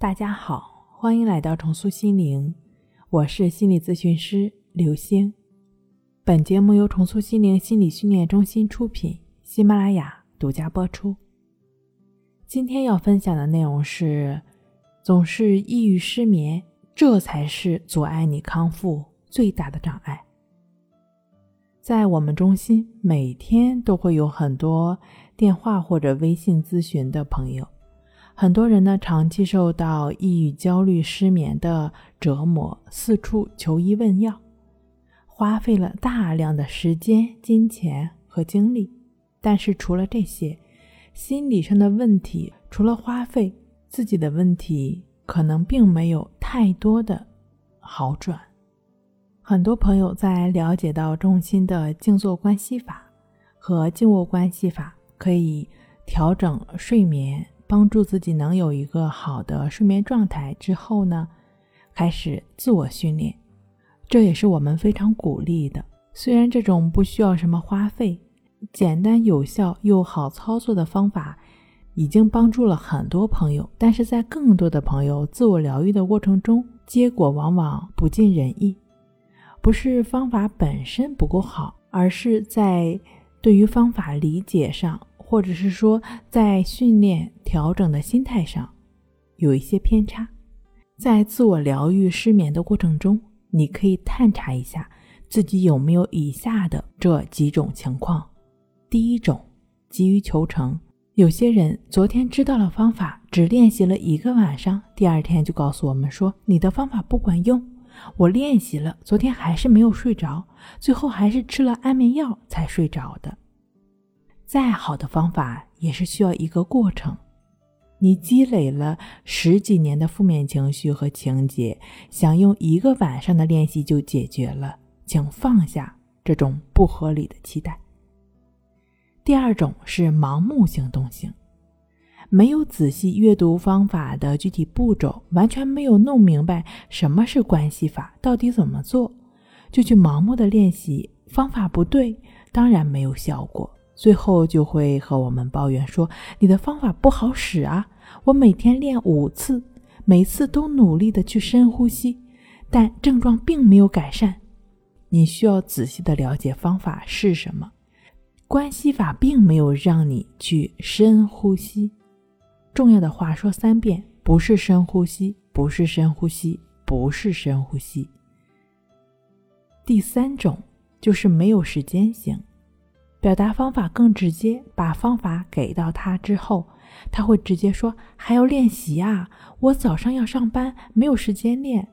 大家好，欢迎来到重塑心灵，我是心理咨询师刘星。本节目由重塑心灵心理训练中心出品，喜马拉雅独家播出。今天要分享的内容是：总是抑郁失眠，这才是阻碍你康复最大的障碍。在我们中心，每天都会有很多电话或者微信咨询的朋友。很多人呢，长期受到抑郁、焦虑、失眠的折磨，四处求医问药，花费了大量的时间、金钱和精力。但是除了这些，心理上的问题，除了花费，自己的问题可能并没有太多的好转。很多朋友在了解到中心的静坐关系法和静卧关系法可以调整睡眠。帮助自己能有一个好的睡眠状态之后呢，开始自我训练，这也是我们非常鼓励的。虽然这种不需要什么花费、简单有效又好操作的方法，已经帮助了很多朋友，但是在更多的朋友自我疗愈的过程中，结果往往不尽人意。不是方法本身不够好，而是在对于方法理解上。或者是说，在训练调整的心态上有一些偏差，在自我疗愈失眠的过程中，你可以探查一下自己有没有以下的这几种情况：第一种，急于求成。有些人昨天知道了方法，只练习了一个晚上，第二天就告诉我们说你的方法不管用。我练习了，昨天还是没有睡着，最后还是吃了安眠药才睡着的。再好的方法也是需要一个过程。你积累了十几年的负面情绪和情节，想用一个晚上的练习就解决了，请放下这种不合理的期待。第二种是盲目行动型，没有仔细阅读方法的具体步骤，完全没有弄明白什么是关系法，到底怎么做，就去盲目的练习，方法不对，当然没有效果。最后就会和我们抱怨说：“你的方法不好使啊！我每天练五次，每次都努力的去深呼吸，但症状并没有改善。你需要仔细的了解方法是什么。关系法并没有让你去深呼吸。重要的话说三遍：不是深呼吸，不是深呼吸，不是深呼吸。第三种就是没有时间型。”表达方法更直接，把方法给到他之后，他会直接说：“还要练习啊，我早上要上班，没有时间练。”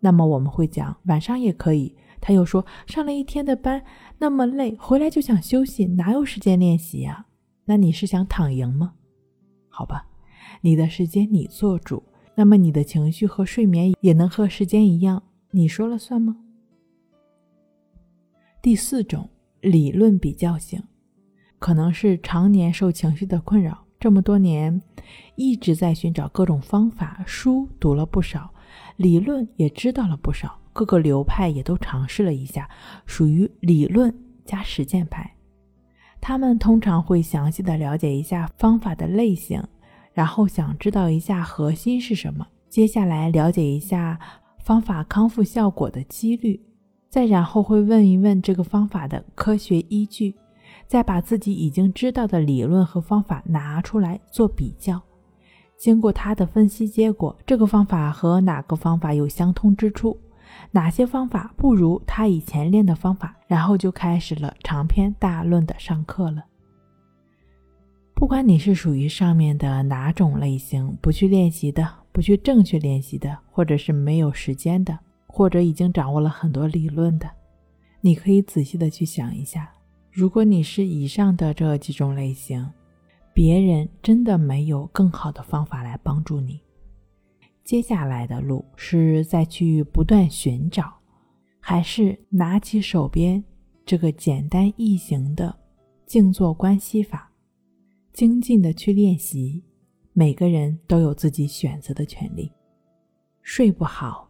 那么我们会讲晚上也可以。他又说：“上了一天的班，那么累，回来就想休息，哪有时间练习呀？”那你是想躺赢吗？好吧，你的时间你做主，那么你的情绪和睡眠也能和时间一样，你说了算吗？第四种。理论比较型，可能是常年受情绪的困扰，这么多年一直在寻找各种方法，书读了不少，理论也知道了不少，各个流派也都尝试了一下，属于理论加实践派。他们通常会详细的了解一下方法的类型，然后想知道一下核心是什么，接下来了解一下方法康复效果的几率。再然后会问一问这个方法的科学依据，再把自己已经知道的理论和方法拿出来做比较。经过他的分析结果，这个方法和哪个方法有相通之处，哪些方法不如他以前练的方法，然后就开始了长篇大论的上课了。不管你是属于上面的哪种类型，不去练习的，不去正确练习的，或者是没有时间的。或者已经掌握了很多理论的，你可以仔细的去想一下，如果你是以上的这几种类型，别人真的没有更好的方法来帮助你，接下来的路是再去不断寻找，还是拿起手边这个简单易行的静坐关系法，精进的去练习？每个人都有自己选择的权利。睡不好。